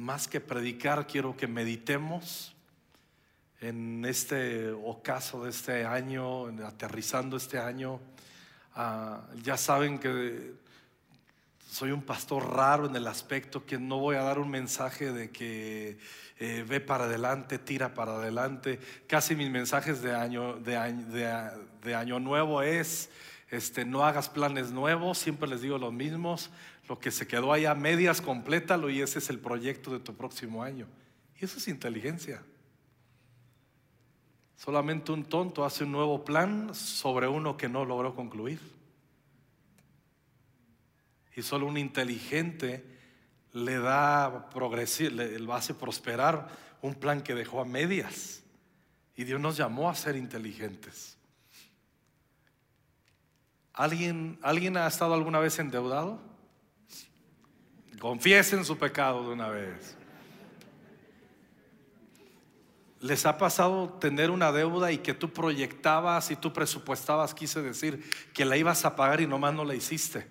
más que predicar, quiero que meditemos en este ocaso de este año, aterrizando este año. Ah, ya saben que soy un pastor raro en el aspecto que no voy a dar un mensaje de que eh, ve para adelante, tira para adelante. Casi mis mensajes de año, de año, nuevo es, este, no hagas planes nuevos, siempre les digo los mismos, lo que se quedó ahí a medias, complétalo y ese es el proyecto de tu próximo año. Y eso es inteligencia. Solamente un tonto hace un nuevo plan sobre uno que no logró concluir. Y solo un inteligente le da progresir, le, hace prosperar un plan que dejó a medias. Y Dios nos llamó a ser inteligentes. ¿Alguien, ¿Alguien ha estado alguna vez endeudado? Confiesen su pecado de una vez. ¿Les ha pasado tener una deuda y que tú proyectabas y tú presupuestabas, quise decir, que la ibas a pagar y nomás no la hiciste?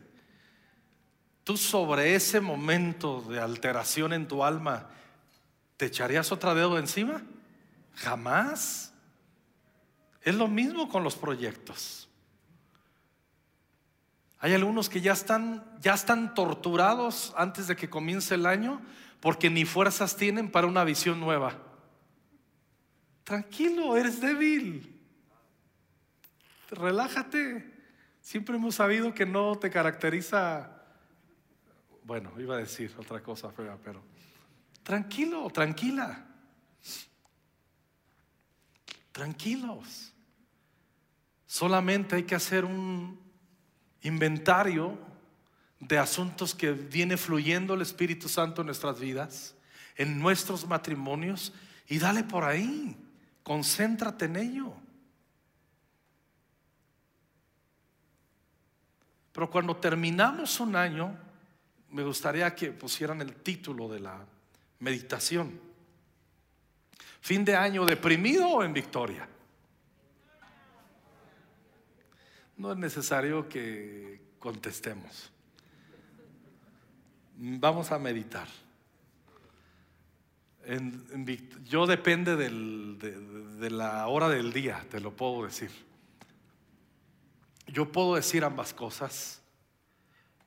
Tú sobre ese momento de alteración en tu alma, ¿te echarías otra deuda encima? Jamás. Es lo mismo con los proyectos. Hay algunos que ya están, ya están torturados antes de que comience el año porque ni fuerzas tienen para una visión nueva. Tranquilo, eres débil. Relájate. Siempre hemos sabido que no te caracteriza, bueno, iba a decir otra cosa pero tranquilo, tranquila. Tranquilos. Solamente hay que hacer un inventario de asuntos que viene fluyendo el Espíritu Santo en nuestras vidas, en nuestros matrimonios, y dale por ahí. Concéntrate en ello. Pero cuando terminamos un año, me gustaría que pusieran el título de la meditación. Fin de año deprimido o en victoria. No es necesario que contestemos. Vamos a meditar yo depende de, la hora del día, te lo puedo decir. Yo puedo decir ambas cosas.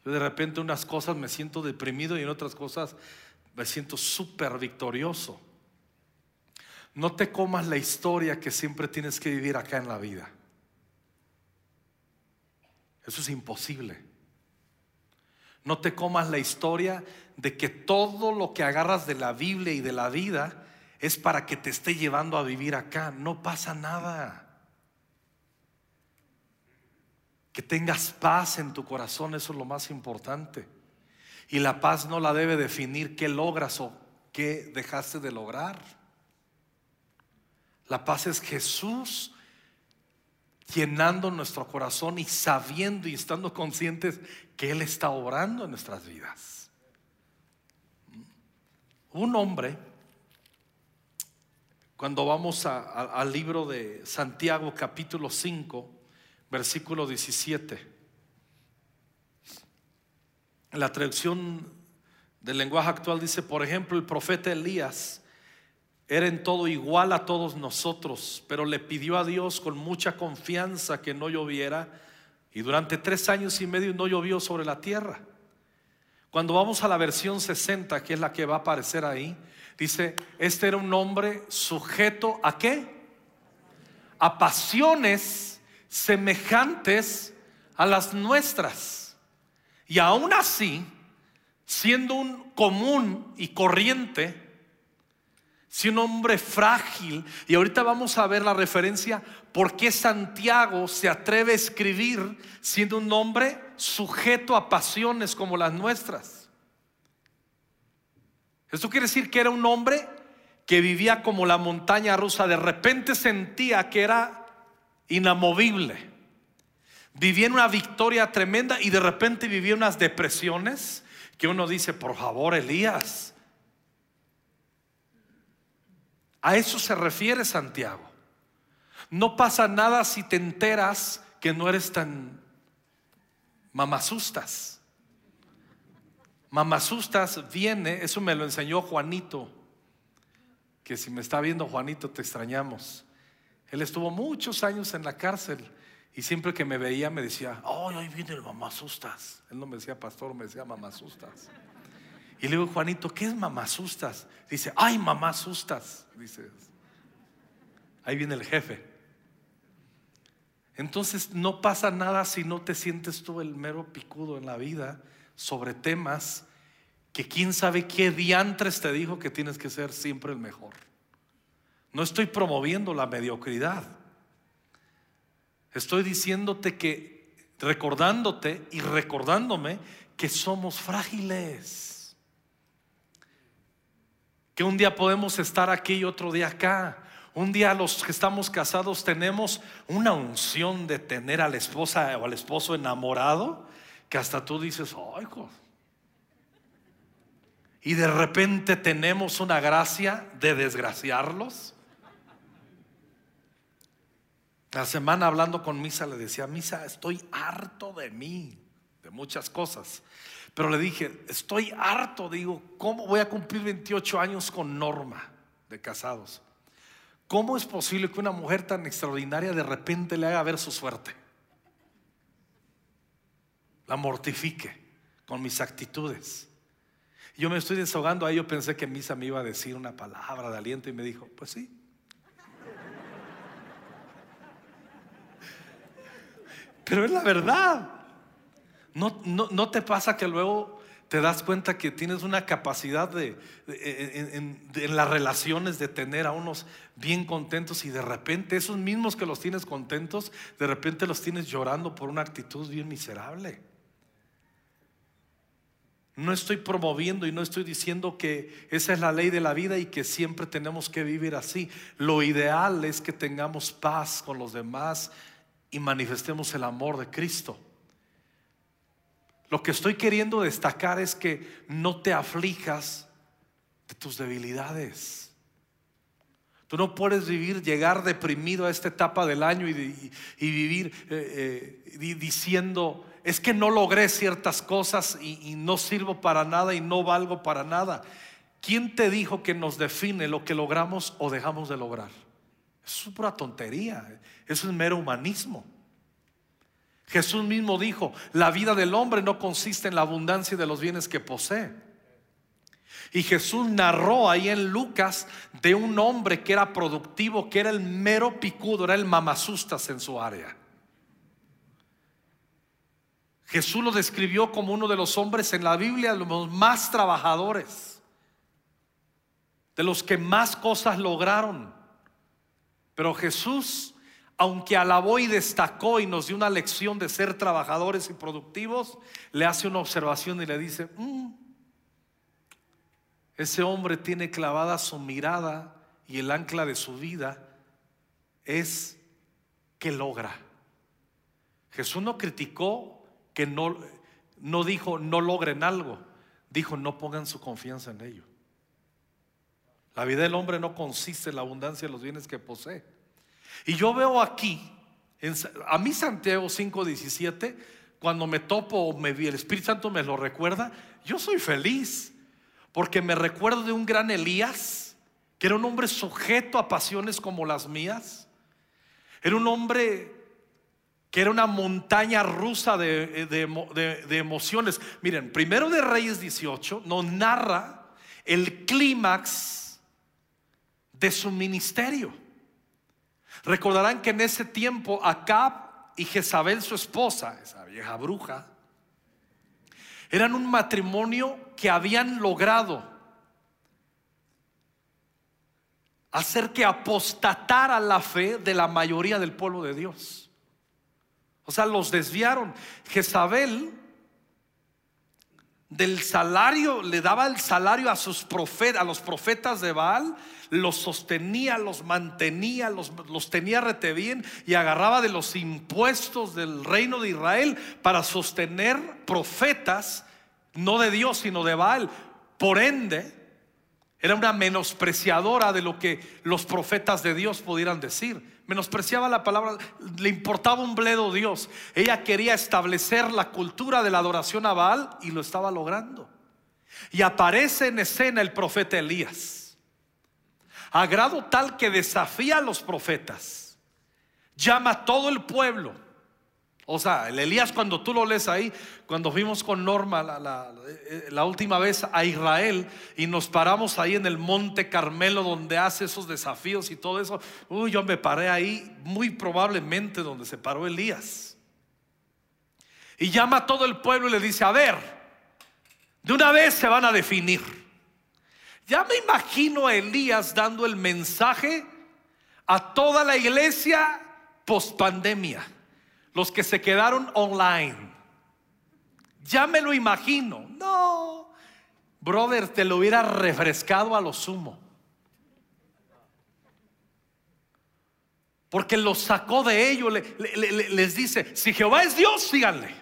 Yo de repente unas cosas me siento deprimido y en otras cosas me siento súper victorioso. No te comas la historia que siempre tienes que vivir acá en la vida. Eso es imposible. No te comas la historia de que todo lo que agarras de la Biblia y de la vida es para que te esté llevando a vivir acá. No pasa nada. Que tengas paz en tu corazón, eso es lo más importante. Y la paz no la debe definir qué logras o qué dejaste de lograr. La paz es Jesús llenando nuestro corazón y sabiendo y estando conscientes que Él está obrando en nuestras vidas. Un hombre, cuando vamos al libro de Santiago capítulo 5, versículo 17, la traducción del lenguaje actual dice, por ejemplo, el profeta Elías, era en todo igual a todos nosotros, pero le pidió a Dios con mucha confianza que no lloviera y durante tres años y medio no llovió sobre la tierra. Cuando vamos a la versión 60, que es la que va a aparecer ahí, dice, este era un hombre sujeto a qué? A pasiones semejantes a las nuestras. Y aún así, siendo un común y corriente, si un hombre frágil, y ahorita vamos a ver la referencia, por qué Santiago se atreve a escribir siendo un hombre sujeto a pasiones como las nuestras. Esto quiere decir que era un hombre que vivía como la montaña rusa, de repente sentía que era inamovible, vivía en una victoria tremenda y de repente vivía unas depresiones que uno dice, por favor, Elías, A eso se refiere Santiago. No pasa nada si te enteras que no eres tan mamasustas. Mamasustas viene, eso me lo enseñó Juanito, que si me está viendo Juanito te extrañamos. Él estuvo muchos años en la cárcel y siempre que me veía me decía, ay, ahí viene el mamasustas. Él no me decía pastor, me decía mamasustas. Y le digo, Juanito, ¿qué es mamasustas? Dice, ay, mamasustas. Dice, ahí viene el jefe. Entonces no pasa nada si no te sientes tú el mero picudo en la vida sobre temas que quién sabe qué diantres te dijo que tienes que ser siempre el mejor. No estoy promoviendo la mediocridad. Estoy diciéndote que, recordándote y recordándome que somos frágiles. Que un día podemos estar aquí y otro día acá. Un día los que estamos casados tenemos una unción de tener a la esposa o al esposo enamorado que hasta tú dices, ay, y de repente tenemos una gracia de desgraciarlos. La semana hablando con Misa le decía, Misa, estoy harto de mí, de muchas cosas. Pero le dije, estoy harto, digo, ¿cómo voy a cumplir 28 años con Norma de casados? ¿Cómo es posible que una mujer tan extraordinaria de repente le haga ver su suerte? La mortifique con mis actitudes. Yo me estoy desahogando ahí, yo pensé que Misa me iba a decir una palabra de aliento y me dijo, pues sí, Pero es la verdad. No, no, te pasa que luego te das cuenta que tienes una capacidad de, en, en, las relaciones de tener a unos bien contentos y de repente esos mismos que los tienes contentos, de repente los tienes llorando por una actitud bien miserable. No estoy promoviendo y no estoy diciendo que esa es la ley de la vida y que siempre tenemos que vivir así. Lo ideal es que tengamos paz con los demás, y manifestemos el amor de Cristo. Lo que estoy queriendo destacar es que no te aflijas de tus debilidades. Tú no puedes vivir, llegar deprimido a esta etapa del año y, vivir eh, eh, diciendo, es que no logré ciertas cosas y, no sirvo para nada y no valgo para nada. ¿Quién te dijo que nos define lo que logramos o dejamos de lograr? Eso es pura tontería. Eso es mero humanismo. Jesús mismo dijo, la vida del hombre no consiste en la abundancia de los bienes que posee. Y Jesús narró ahí en Lucas de un hombre que era productivo, que era el mero picudo, era el mamasustas en su área. Jesús lo describió como uno de los hombres en la Biblia, los más trabajadores, de los que más cosas lograron. Pero Jesús, aunque alabó y destacó y nos dio una lección de ser trabajadores y productivos, le hace una observación y le dice, mm, ese hombre tiene clavada su mirada y el ancla de su vida es que logra. Jesús no criticó que no, no dijo no logren algo, dijo no pongan su confianza en ello. La vida del hombre no consiste en la abundancia de los bienes que posee. Y yo veo aquí, a mí Santiago 5:17, cuando me topo, me, el Espíritu Santo me lo recuerda, yo soy feliz, porque me recuerdo de un gran Elías, que era un hombre sujeto a pasiones como las mías. Era un hombre que era una montaña rusa de, de emociones. Miren, primero de Reyes 18 nos narra el clímax de su ministerio. Recordarán que en ese tiempo Acab y Jezabel, su esposa, esa vieja bruja, eran un matrimonio que habían logrado hacer que apostatara la fe de la mayoría del pueblo de Dios. O sea, los desviaron. Jezabel del salario, le daba el salario a sus profetas, a los profetas de Baal, los sostenía, los mantenía, los, los tenía rete bien y agarraba de los impuestos del reino de Israel para sostener profetas, no de Dios, sino de Baal. Por ende, era una menospreciadora de lo que los profetas de Dios pudieran decir menospreciaba la palabra, le importaba un bledo Dios. Ella quería establecer la cultura de la adoración a Baal y lo estaba logrando. Y aparece en escena el profeta Elías. A grado tal que desafía a los profetas. Llama a todo el pueblo o sea, el Elías cuando tú lo lees ahí, cuando fuimos con Norma la, eh, la, última vez a Israel y nos paramos ahí en el monte Carmelo donde hace esos desafíos y todo eso, uy, yo me paré ahí muy probablemente donde se paró Elías. Y llama a todo el pueblo y le dice, a ver, de una vez se van a definir. Ya me imagino a Elías dando el mensaje a toda la iglesia post pandemia los que se quedaron online. Ya me lo imagino. No, brother, te lo hubiera refrescado a lo sumo. Porque los sacó de ellos, les dice, si Jehová es Dios, síganle.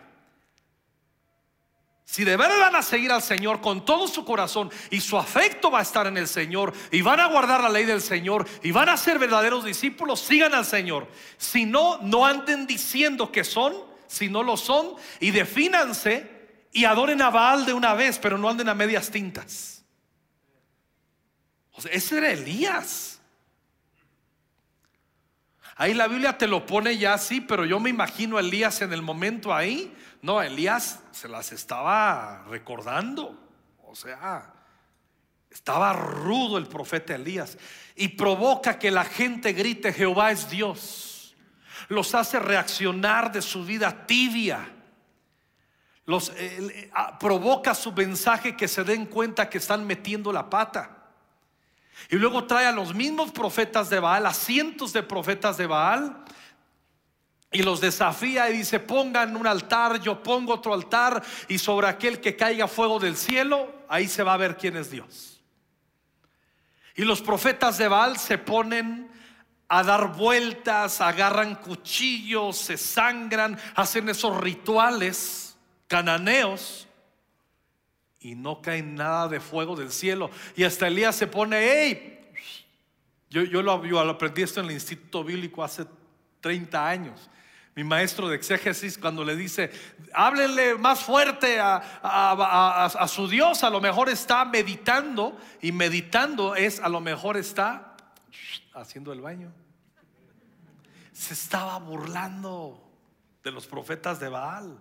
Si de verdad van a seguir al Señor con todo su corazón y su afecto va a estar en el Señor y van a guardar la ley del Señor y van a ser verdaderos discípulos, sigan al Señor. Si no, no anden diciendo que son, si no lo son, y defínanse y adoren a Baal de una vez, pero no anden a medias tintas. Ese era Elías. Ahí la Biblia te lo pone ya así, pero yo me imagino a Elías en el momento ahí no, Elías se las estaba recordando. O sea, estaba rudo el profeta Elías y provoca que la gente grite Jehová es Dios. Los hace reaccionar de su vida tibia. Los eh, ah, provoca su mensaje que se den cuenta que están metiendo la pata. Y luego trae a los mismos profetas de Baal, a cientos de profetas de Baal, y los desafía y dice, pongan un altar, yo pongo otro altar y sobre aquel que caiga fuego del cielo, ahí se va a ver quién es Dios. Y los profetas de Baal se ponen a dar vueltas, agarran cuchillos, se sangran, hacen esos rituales cananeos y no cae nada de fuego del cielo. Y hasta Elías se pone, hey, yo, yo, lo, aprendí esto en el Instituto Bíblico hace 30 años mi maestro de exégesis cuando le dice, háblenle más fuerte a, su Dios, a lo mejor está meditando y meditando es, a lo mejor está haciendo el baño. Se estaba burlando de los profetas de Baal.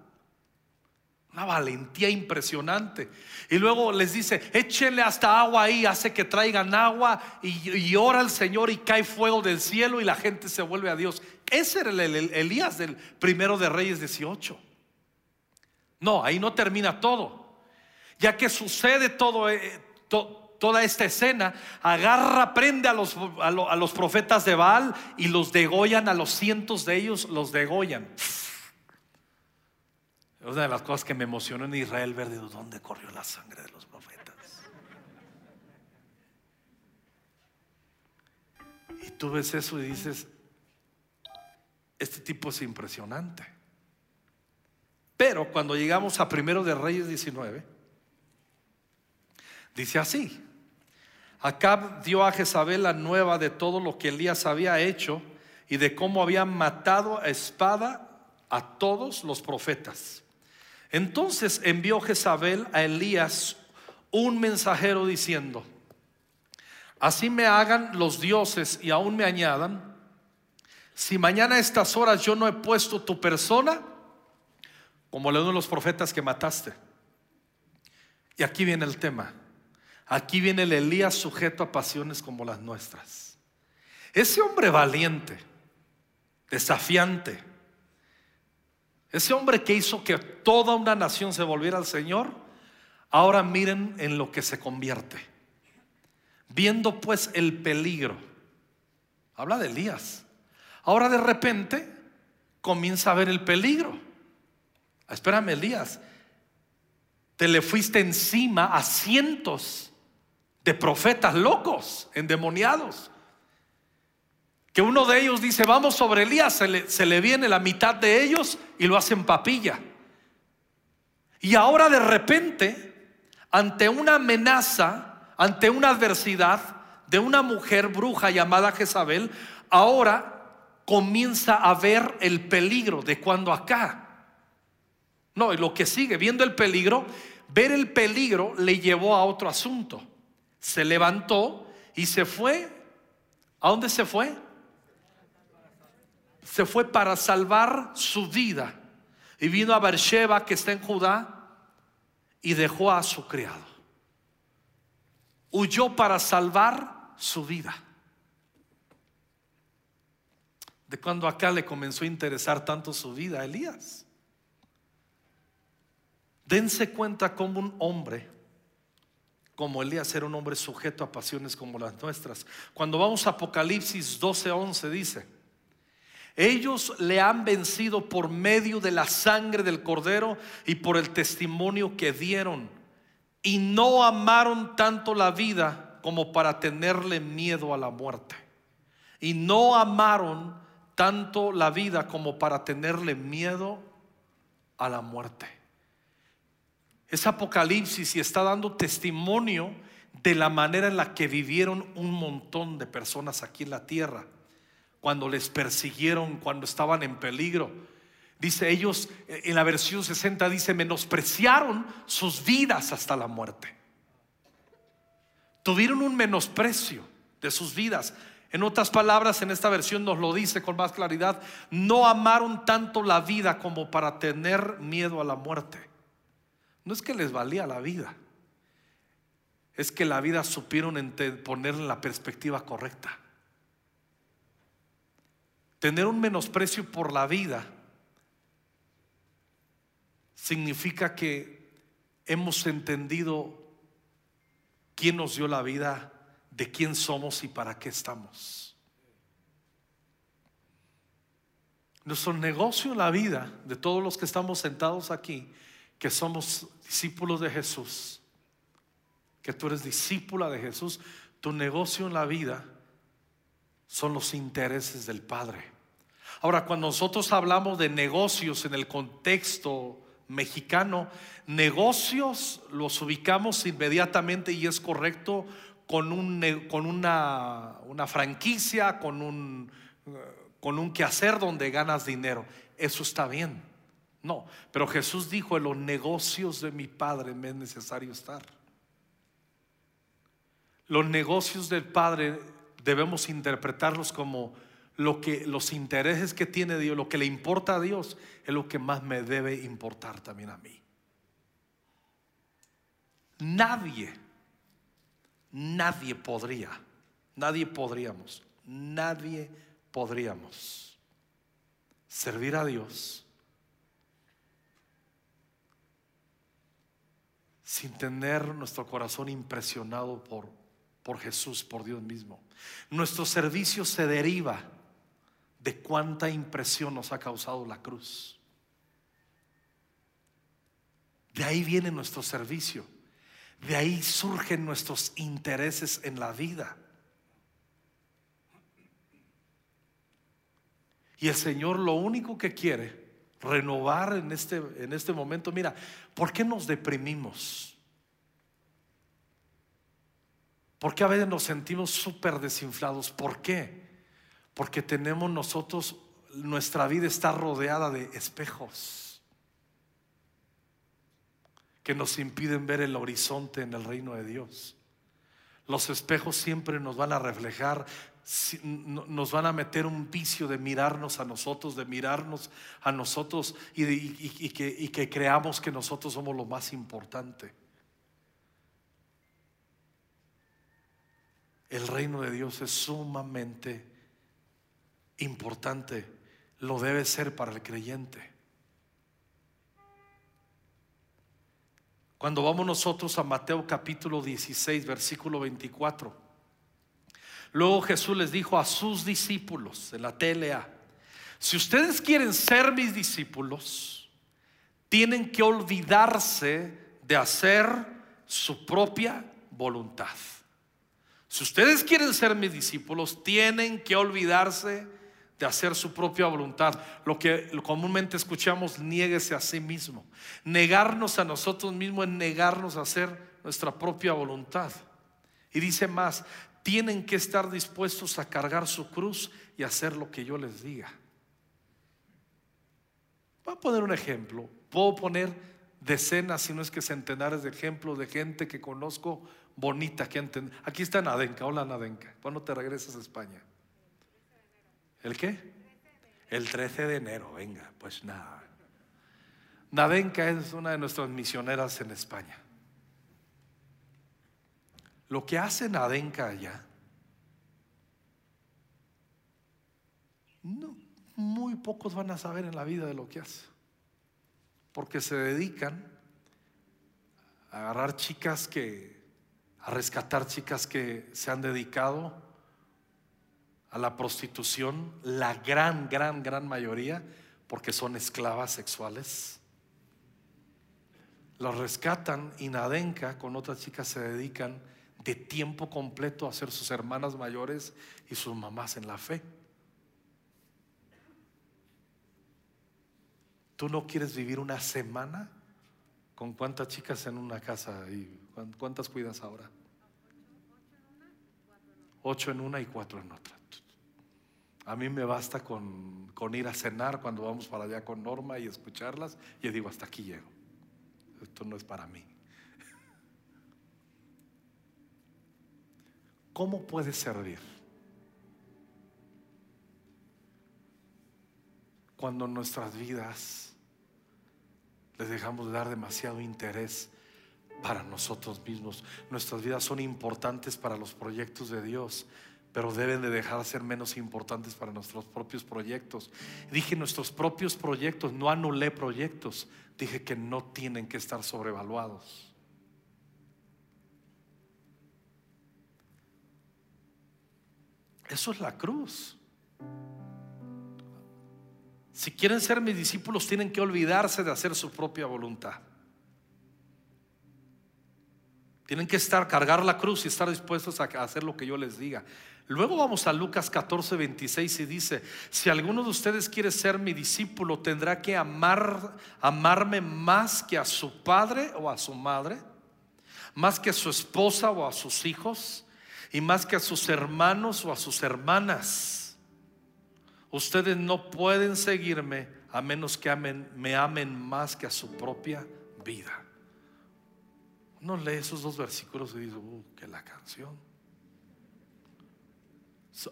Una valentía impresionante. Y luego les dice, échenle hasta agua ahí, hace que traigan agua y, ora al Señor y cae fuego del cielo y la gente se vuelve a Dios. Ese era el, Elías del primero de Reyes 18. No, ahí no termina todo. Ya que sucede eh, toda esta escena, agarra, prende a los, a los profetas de Baal y los degollan, a los cientos de ellos los degollan. Es una de las cosas que me emocionó en Israel ver de dónde corrió la sangre de los profetas. Y tú ves eso y dices, este tipo es impresionante. Pero cuando llegamos a primero de Reyes 19, dice así: Acab dio a Jezabel la nueva de todo lo que Elías había hecho y de cómo había matado a espada a todos los profetas. Entonces envió Jezabel a Elías un mensajero diciendo, así me hagan los dioses y aún me añadan, si mañana a estas horas yo no he puesto tu persona, como le de los profetas que mataste. Y aquí viene el tema. Aquí viene el Elías sujeto a pasiones como las nuestras. Ese hombre valiente, desafiante, ese hombre que hizo que toda una nación se volviera al Señor, ahora miren en lo que se convierte. Viendo pues el peligro. Habla de Elías. Ahora de repente comienza a ver el peligro. Espérame, Elías. Te le fuiste encima a cientos de profetas locos, endemoniados que uno de ellos dice, vamos sobre Elías, se le, viene la mitad de ellos y lo hacen papilla. Y ahora de repente, ante una amenaza, ante una adversidad de una mujer bruja llamada Jezabel, ahora comienza a ver el peligro de cuando acá. No, y lo que sigue, viendo el peligro, ver el peligro le llevó a otro asunto. Se levantó y se fue. ¿A dónde se fue? Se fue para salvar su vida. Y vino a Beersheba, que está en Judá, y dejó a su criado. Huyó para salvar su vida. De cuando acá le comenzó a interesar tanto su vida a Elías. Dense cuenta como un hombre, como Elías era un hombre sujeto a pasiones como las nuestras. Cuando vamos a Apocalipsis 12:11 dice, ellos le han vencido por medio de la sangre del cordero y por el testimonio que dieron. Y no amaron tanto la vida como para tenerle miedo a la muerte. Y no amaron tanto la vida como para tenerle miedo a la muerte es Apocalipsis y está dando testimonio de la manera en la que vivieron un montón de personas aquí en la tierra, cuando les persiguieron, cuando estaban en peligro. Dice ellos, en la versión 60 dice, menospreciaron sus vidas hasta la muerte. Tuvieron un menosprecio de sus vidas. En otras palabras, en esta versión nos lo dice con más claridad, no amaron tanto la vida como para tener miedo a la muerte. No es que les valía la vida, es que la vida supieron ponerla en la perspectiva correcta. Tener un menosprecio por la vida significa que hemos entendido quién nos dio la vida, de quién somos y para qué estamos. Nuestro negocio en la vida de todos los que estamos sentados aquí que somos discípulos de Jesús, que tú eres discípula de Jesús, tu negocio en la vida son los intereses del Padre. Ahora, cuando nosotros hablamos de negocios en el contexto mexicano, negocios los ubicamos inmediatamente y es correcto con, un, con una, una franquicia, con un, con un quehacer donde ganas dinero. Eso está bien. No, pero Jesús dijo, en los negocios de mi Padre me es necesario estar. Los negocios del Padre debemos interpretarlos como lo que los intereses que tiene Dios, lo que le importa a Dios, es lo que más me debe importar también a mí. Nadie, nadie podría, nadie podríamos, nadie podríamos servir a Dios sin tener nuestro corazón impresionado por, por Jesús, por Dios mismo. Nuestro servicio se deriva de cuánta impresión nos ha causado la cruz. De ahí viene nuestro servicio. De ahí surgen nuestros intereses en la vida. Y el Señor lo único que quiere renovar en este, en este momento. Mira, ¿por qué nos deprimimos? ¿Por qué a veces nos sentimos súper desinflados? ¿Por qué? Porque tenemos nosotros, nuestra vida está rodeada de espejos que nos impiden ver el horizonte en el reino de Dios. Los espejos siempre nos van a reflejar nos van a meter un vicio de mirarnos a nosotros, de mirarnos a nosotros y, que, creamos que nosotros somos lo más importante. El reino de Dios es sumamente importante, lo debe ser para el creyente. Cuando vamos nosotros a Mateo capítulo 16, versículo 24. Luego Jesús les dijo a sus discípulos en la TLA, si ustedes quieren ser mis discípulos, tienen que olvidarse de hacer su propia voluntad. Si ustedes quieren ser mis discípulos, tienen que olvidarse de hacer su propia voluntad. Lo que comúnmente escuchamos, niéguese a sí mismo. Negarnos a nosotros mismos es negarnos a hacer nuestra propia voluntad. Y dice más, tienen que estar dispuestos a cargar su cruz y hacer lo que yo les diga. Voy a poner un ejemplo. Puedo poner decenas, si no es que centenares de ejemplos de gente que conozco bonita, Aquí está Nadenka, hola Nadenka, ¿cuándo te regresas a España? ¿El qué? El 13 de enero, venga, pues nada. Nadenka es una de nuestras misioneras en España. Lo que hace Nadenka allá, no, muy pocos van a saber en la vida de lo que hace. Porque se dedican a agarrar chicas que, a rescatar chicas que se han dedicado a la prostitución, la gran, gran, gran mayoría, porque son esclavas sexuales. Los rescatan y Nadenka con otras chicas se dedican de tiempo completo a ser sus hermanas mayores y sus mamás en la fe. ¿Tú no quieres vivir una semana con cuántas chicas en una casa y cuántas cuidas ahora? Ocho en una y cuatro en otra. A mí me basta con, con ir a cenar cuando vamos para allá con Norma y escucharlas. Y digo, hasta aquí llego. Esto no es para mí. ¿Cómo puedes servir? Cuando nuestras vidas les dejamos de dar demasiado interés para nosotros mismos. Nuestras vidas son importantes para los proyectos de Dios, pero deben de dejar de ser menos importantes para nuestros propios proyectos. Dije nuestros propios proyectos, no anulé proyectos, dije que no tienen que estar sobrevaluados. Eso es la cruz. Si quieren ser mis discípulos, tienen que olvidarse de hacer su propia voluntad. Tienen que estar, cargar la cruz y estar dispuestos a hacer lo que yo les diga. Luego vamos a Lucas 14, 26 y dice, si alguno de ustedes quiere ser mi discípulo, tendrá que amar, amarme más que a su padre o a su madre, más que a su esposa o a sus hijos, y más que a sus hermanos o a sus hermanas. Ustedes no pueden seguirme a menos que amen, me amen más que a su propia vida. Uno lee esos dos versículos y dice, uh, que la canción.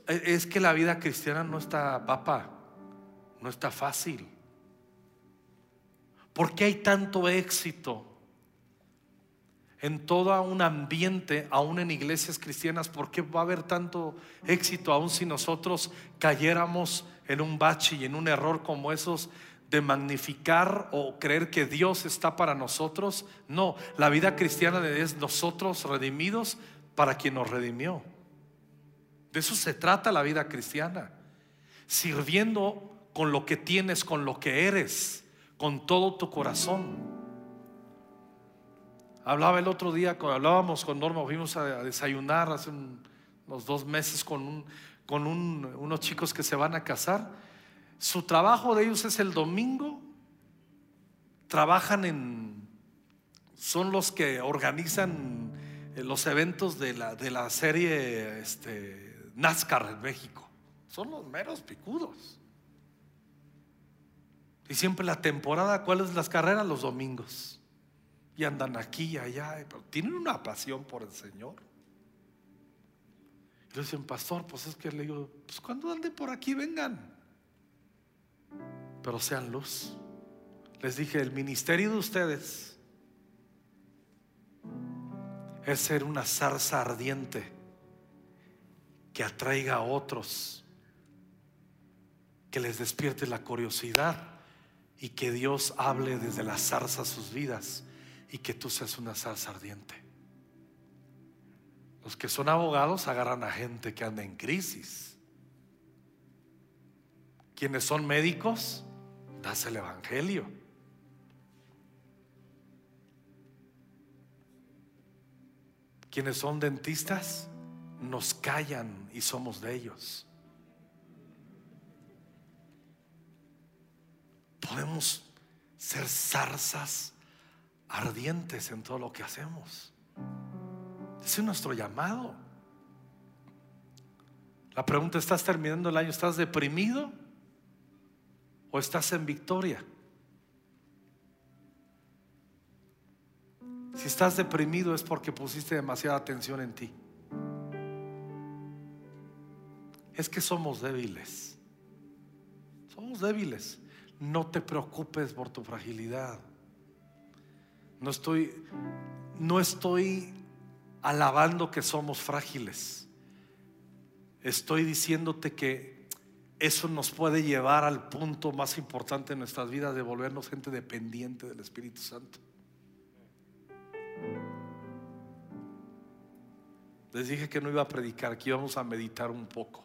Es que la vida cristiana no está, papa, no está fácil. ¿Por qué hay tanto éxito en todo un ambiente, aún en iglesias cristianas? ¿Por qué va a haber tanto éxito aún si nosotros cayéramos en un bache y en un error como esos de magnificar o creer que Dios está para nosotros? No, la vida cristiana es nosotros redimidos para quien nos redimió. De eso se trata la vida cristiana. Sirviendo con lo que tienes, con lo que eres, con todo tu corazón. Hablaba el otro día, cuando hablábamos con Norma, fuimos a desayunar hace unos dos meses con, un, con un, unos chicos que se van a casar. Su trabajo de ellos es el domingo. Trabajan en, son los que organizan los eventos de la, de la serie este, NASCAR en México. Son los meros picudos. Y siempre la temporada, ¿cuáles las carreras? Los domingos. Y andan aquí y allá. Pero tienen una pasión por el Señor. Y le dicen, pastor, pues es que le digo, pues cuando anden por aquí, vengan. Pero sean luz. Les dije, el ministerio de ustedes es ser una zarza ardiente que atraiga a otros, que les despierte la curiosidad y que Dios hable desde la zarza sus vidas y que tú seas una zarza ardiente. Los que son abogados agarran a gente que anda en crisis. Quienes son médicos, el evangelio. Quienes son dentistas, nos callan y somos de ellos. Podemos ser zarzas ardientes en todo lo que hacemos. Ese es nuestro llamado. La pregunta, ¿estás terminando el año? ¿Estás deprimido o estás en victoria? Si estás deprimido es porque pusiste demasiada atención en ti. Es que somos débiles. Somos débiles. No te preocupes por tu fragilidad. No estoy no estoy alabando que somos frágiles. Estoy diciéndote que eso nos puede llevar al punto más importante en nuestras vidas de volvernos gente dependiente del Espíritu Santo. Les dije que no iba a predicar, que íbamos a meditar un poco.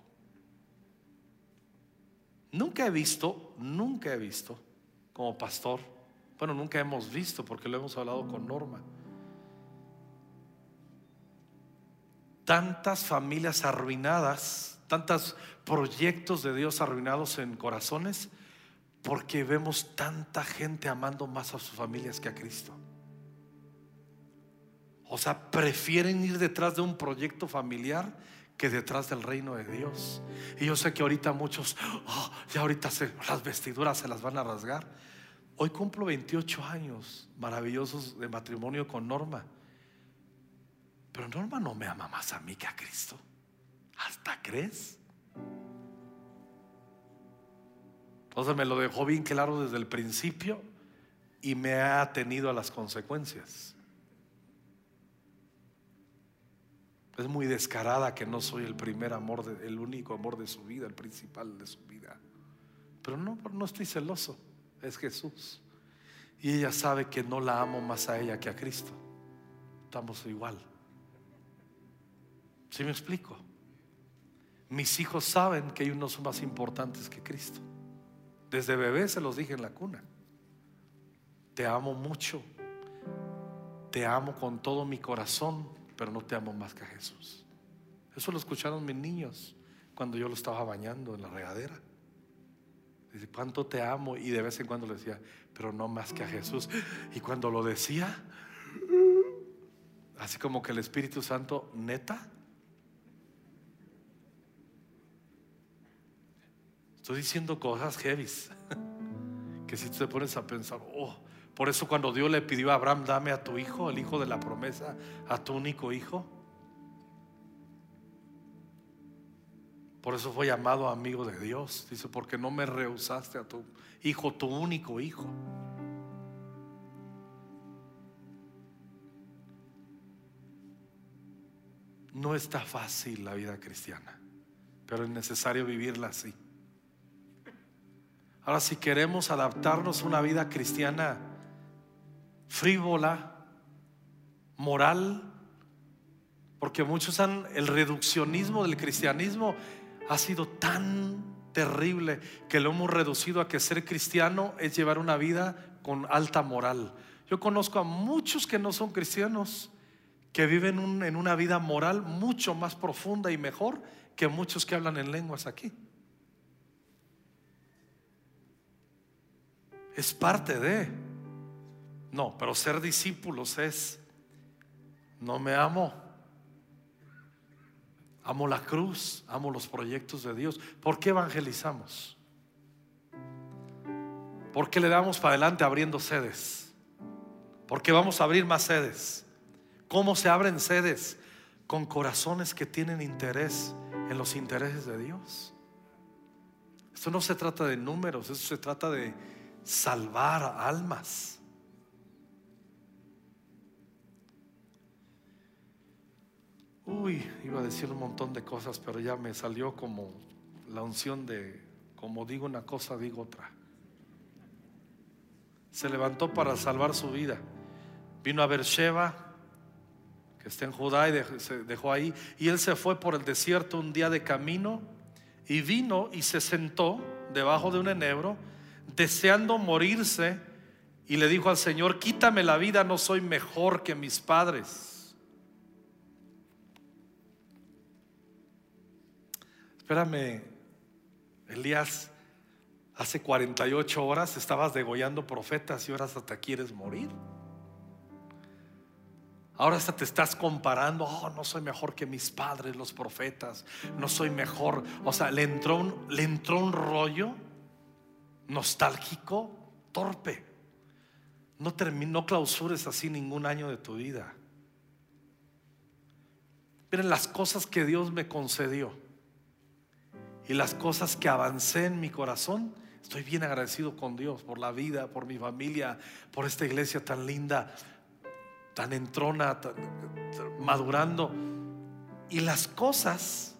Nunca he visto, nunca he visto como pastor, bueno, nunca hemos visto porque lo hemos hablado con Norma tantas familias arruinadas, tantos proyectos de Dios arruinados en corazones, porque vemos tanta gente amando más a sus familias que a Cristo. O sea, prefieren ir detrás de un proyecto familiar que detrás del reino de Dios. Y yo sé que ahorita muchos, oh, ya ahorita las vestiduras se las van a rasgar. Hoy cumplo 28 años maravillosos de matrimonio con Norma. Pero Norma no me ama más a mí que a Cristo. ¿Hasta crees? Entonces me lo dejó bien claro desde el principio y me ha atenido a las consecuencias. Es muy descarada que no soy el primer amor, el único amor de su vida, el principal de su vida. Pero no, no estoy celoso, es Jesús. Y ella sabe que no la amo más a ella que a Cristo. Estamos igual. ¿Sí me explico? Mis hijos saben que no son más importantes que Cristo. Desde bebé se los dije en la cuna. Te amo mucho. Te amo con todo mi corazón, pero no te amo más que a Jesús. Eso lo escucharon mis niños cuando yo lo estaba bañando en la regadera. Dice, ¿cuánto te amo? Y de vez en cuando le decía, pero no más que a Jesús. Y cuando lo decía, así como que el Espíritu Santo, neta, Estoy diciendo cosas heavy. Que si te pones a pensar, oh, por eso cuando Dios le pidió a Abraham, dame a tu hijo, el hijo de la promesa, a tu único hijo. Por eso fue llamado amigo de Dios. Dice, porque no me rehusaste a tu hijo, tu único hijo. No está fácil la vida cristiana, pero es necesario vivirla así. Ahora, si queremos adaptarnos a una vida cristiana frívola, moral, porque muchos han, el reduccionismo del cristianismo ha sido tan terrible que lo hemos reducido a que ser cristiano es llevar una vida con alta moral. Yo conozco a muchos que no son cristianos, que viven en una vida moral mucho más profunda y mejor que muchos que hablan en lenguas aquí. Es parte de. No, pero ser discípulos es, no me amo. Amo la cruz, amo los proyectos de Dios. ¿Por qué evangelizamos? ¿Por qué le damos para adelante abriendo sedes? Porque vamos a abrir más sedes. ¿Cómo se abren sedes? Con corazones que tienen interés en los intereses de Dios. Esto no se trata de números, esto se trata de salvar almas. Uy, iba a decir un montón de cosas, pero ya me salió como la unción de, como digo una cosa, digo otra. Se levantó para salvar su vida. Vino a Beersheba, que está en Judá, y se dejó ahí. Y él se fue por el desierto un día de camino y vino y se sentó debajo de un enebro deseando morirse, y le dijo al Señor, quítame la vida, no soy mejor que mis padres. Espérame, Elías, hace 48 horas estabas degollando profetas y ahora hasta quieres morir. Ahora hasta te estás comparando, oh, no soy mejor que mis padres, los profetas, no soy mejor. O sea, le entró un, le entró un rollo nostálgico, torpe. no, no clausures así ningún año de tu vida. Miren las cosas que Dios me concedió y las cosas que avancé en mi corazón. Estoy bien agradecido con Dios por la vida, por mi familia, por esta iglesia tan linda, tan entrona, madurando. Y las cosas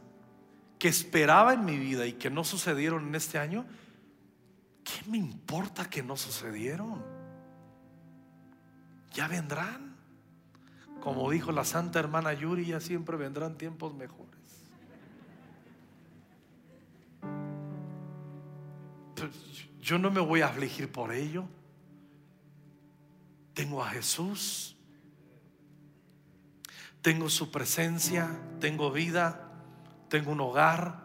que esperaba en mi vida y que no sucedieron en este año, ¿qué me importa que no sucedieron? Ya vendrán. Como dijo la santa hermana Yuri, ya siempre vendrán tiempos mejores. yo no me voy a afligir por ello. Tengo a Jesús. Tengo su presencia, tengo vida, tengo un hogar,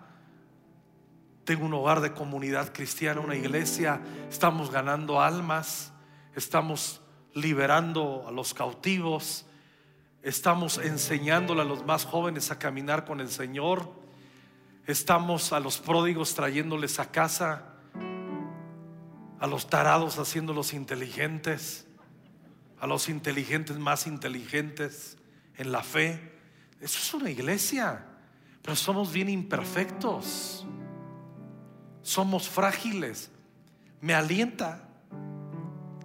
tengo un hogar de comunidad cristiana, una iglesia, estamos ganando almas, estamos liberando a los cautivos, estamos enseñándole a los más jóvenes a caminar con el Señor, estamos a los pródigos trayéndoles a casa, a los tarados haciéndolos inteligentes, a los inteligentes más inteligentes en la fe. Eso es una iglesia, pero somos bien imperfectos, somos frágiles. Me alienta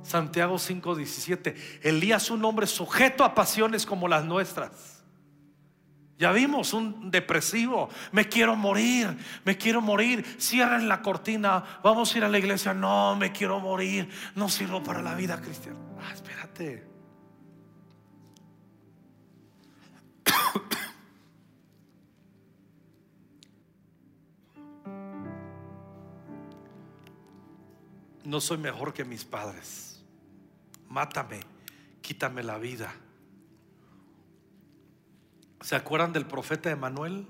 Santiago 5:17. Elías, un hombre sujeto a pasiones como las nuestras. Ya vimos un depresivo, me quiero morir, me quiero morir. Cierren la cortina, vamos a ir a la iglesia. No, me quiero morir, no sirvo para la vida cristiana. Ah, espérate. No soy mejor que mis padres mátame, quítame la vida. ¿Se acuerdan del profeta Emanuel?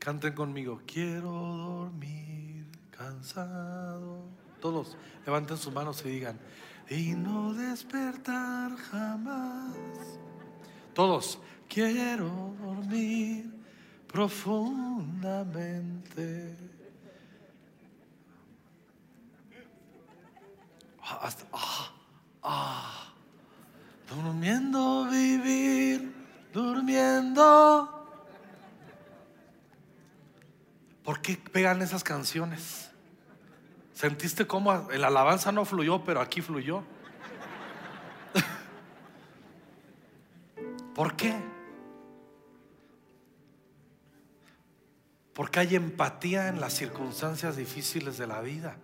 Canten conmigo, quiero dormir cansado. Todos levanten sus manos y digan, y no despertar jamás. Todos, quiero dormir profundamente. Ah, Ah, durmiendo vivir, durmiendo. ¿Por qué pegan esas canciones? ¿Sentiste cómo el alabanza no fluyó, pero aquí fluyó? ¿Por qué? Porque hay empatía en las circunstancias difíciles de la vida.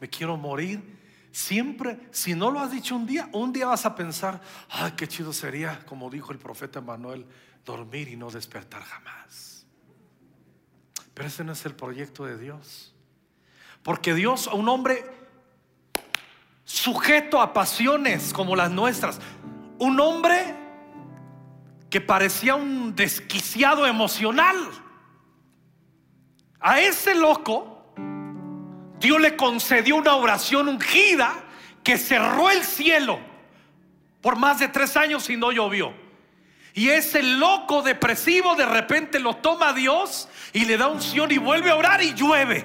Me quiero morir Siempre, si no lo has dicho un día, un día vas a pensar, ay, qué chido sería, como dijo el profeta Manuel, dormir y no despertar jamás. Pero ese no es el proyecto de Dios. Porque Dios, a un hombre sujeto a pasiones como las nuestras, un hombre que parecía un desquiciado emocional, a ese loco, Dios le concedió una oración ungida que cerró el cielo por más de tres años y no llovió. Y ese loco depresivo de repente lo toma Dios y le da unción y vuelve a orar y llueve.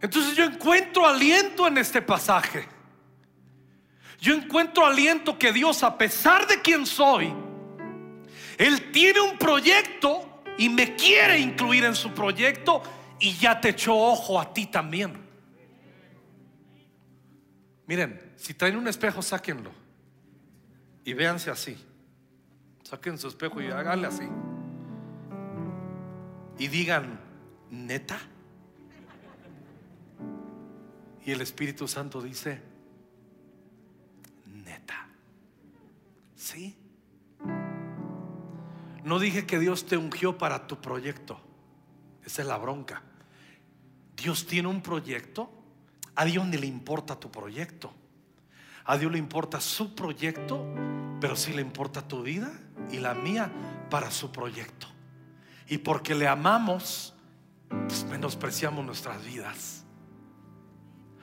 Entonces yo encuentro aliento en este pasaje. Yo encuentro aliento que Dios, a pesar de quien soy, Él tiene un proyecto y me quiere incluir en su proyecto y ya te echó ojo a ti también. Miren, si traen un espejo, sáquenlo y véanse así. Saquen su espejo y háganle así. Y digan, neta. Y el Espíritu Santo dice, neta. ¿Sí? No dije que Dios te ungió para tu proyecto. Esa es la bronca. Dios tiene un proyecto. A Dios ni le importa tu proyecto. A Dios le importa su proyecto, pero sí le importa tu vida y la mía para su proyecto. Y porque le amamos, pues menospreciamos nuestras vidas.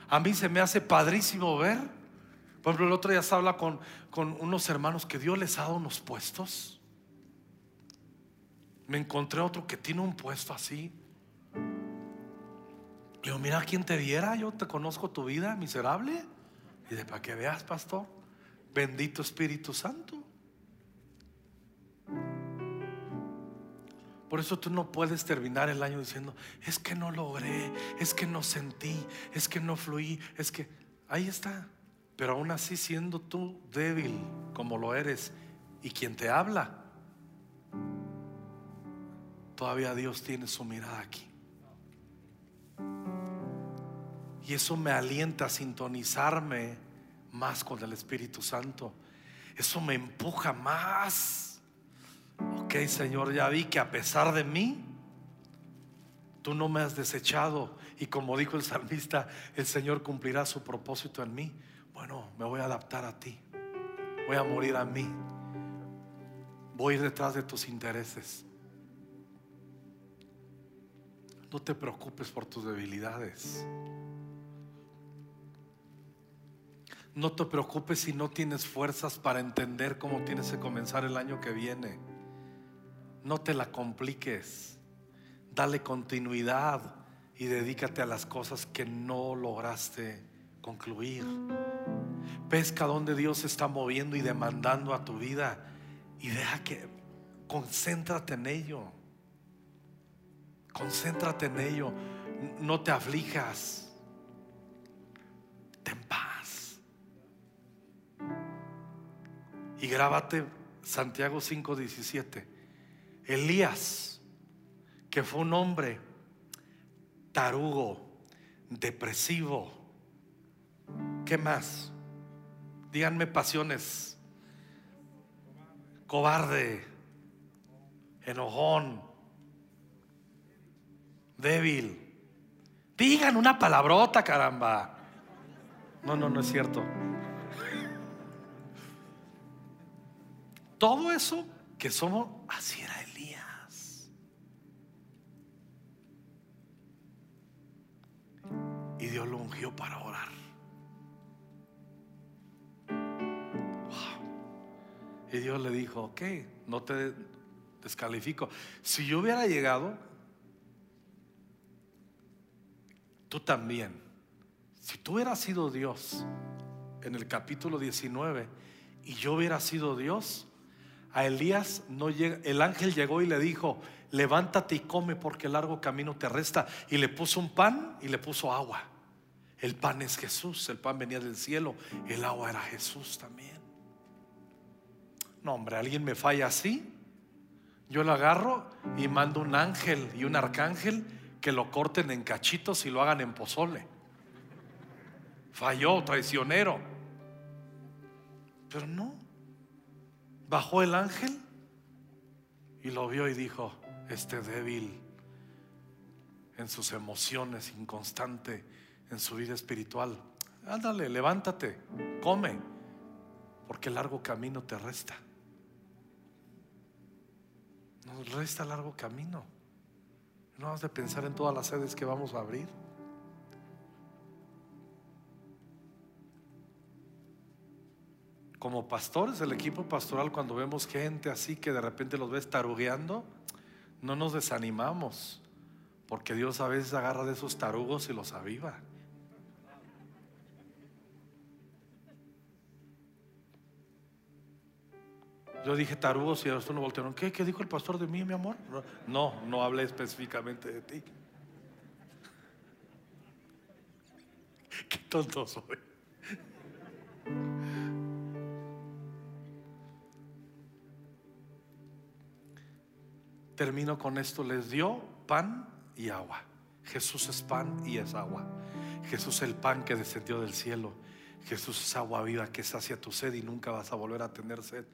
A mí se me hace padrísimo ver. Por ejemplo, el otro día se habla con, con unos hermanos que Dios les ha dado unos puestos me encontré otro que tiene un puesto así. Le digo, mira, quien te diera, yo te conozco tu vida, miserable. Y de para que veas, pastor, bendito Espíritu Santo. Por eso tú no puedes terminar el año diciendo, es que no logré, es que no sentí, es que no fluí, es que ahí está. Pero aún así siendo tú débil como lo eres y quien te habla, todavía Dios tiene su mirada aquí. Y eso me alienta a sintonizarme más con el Espíritu Santo. Eso me empuja más. Ok, Señor, ya vi que a pesar de mí, tú no me has desechado. Y como dijo el salmista, el Señor cumplirá su propósito en mí. Bueno, me voy a adaptar a ti. Voy a morir a mí. Voy detrás de tus intereses. No te preocupes por tus debilidades. No te preocupes si no tienes fuerzas para entender cómo tienes que comenzar el año que viene. No te la compliques. Dale continuidad y dedícate a las cosas que no lograste concluir. Pesca donde Dios está moviendo y demandando a tu vida y deja que concéntrate en ello. Concéntrate en ello. No te aflijas. Ten paz. Y grábate Santiago 5:17. Elías, que fue un hombre tarugo, depresivo. ¿Qué más? Díganme pasiones. Cobarde, enojón, débil. Digan una palabrota, caramba. No, no, no es cierto. Todo eso que somos, así era Elías. Y Dios lo ungió para orar. Y Dios le dijo, ok, no te descalifico. Si yo hubiera llegado, tú también. Si tú hubieras sido Dios en el capítulo 19 y yo hubiera sido Dios, a Elías el ángel llegó y le dijo, levántate y come porque el largo camino te resta. Y le puso un pan y le puso agua. El pan es Jesús, el pan venía del cielo, el agua era Jesús también. No, hombre, alguien me falla así. Yo lo agarro y mando un ángel y un arcángel que lo corten en cachitos y lo hagan en pozole. Falló, traicionero. Pero no. Bajó el ángel y lo vio y dijo, este débil en sus emociones, inconstante en su vida espiritual, ándale, levántate, come, porque largo camino te resta. Nos resta largo camino. No has de pensar en todas las sedes que vamos a abrir. Como pastores del equipo pastoral, cuando vemos gente así que de repente los ves tarugueando, no nos desanimamos, porque Dios a veces agarra de esos tarugos y los aviva. Yo dije tarugos y a no voltearon. ¿Qué? ¿Qué dijo el pastor de mí, mi amor? No, no hablé específicamente de ti. Qué tonto soy. Termino con esto. Les dio pan y agua. Jesús es pan y es agua. Jesús es el pan que descendió del cielo. Jesús es agua viva que sacia tu sed y nunca vas a volver a tener sed.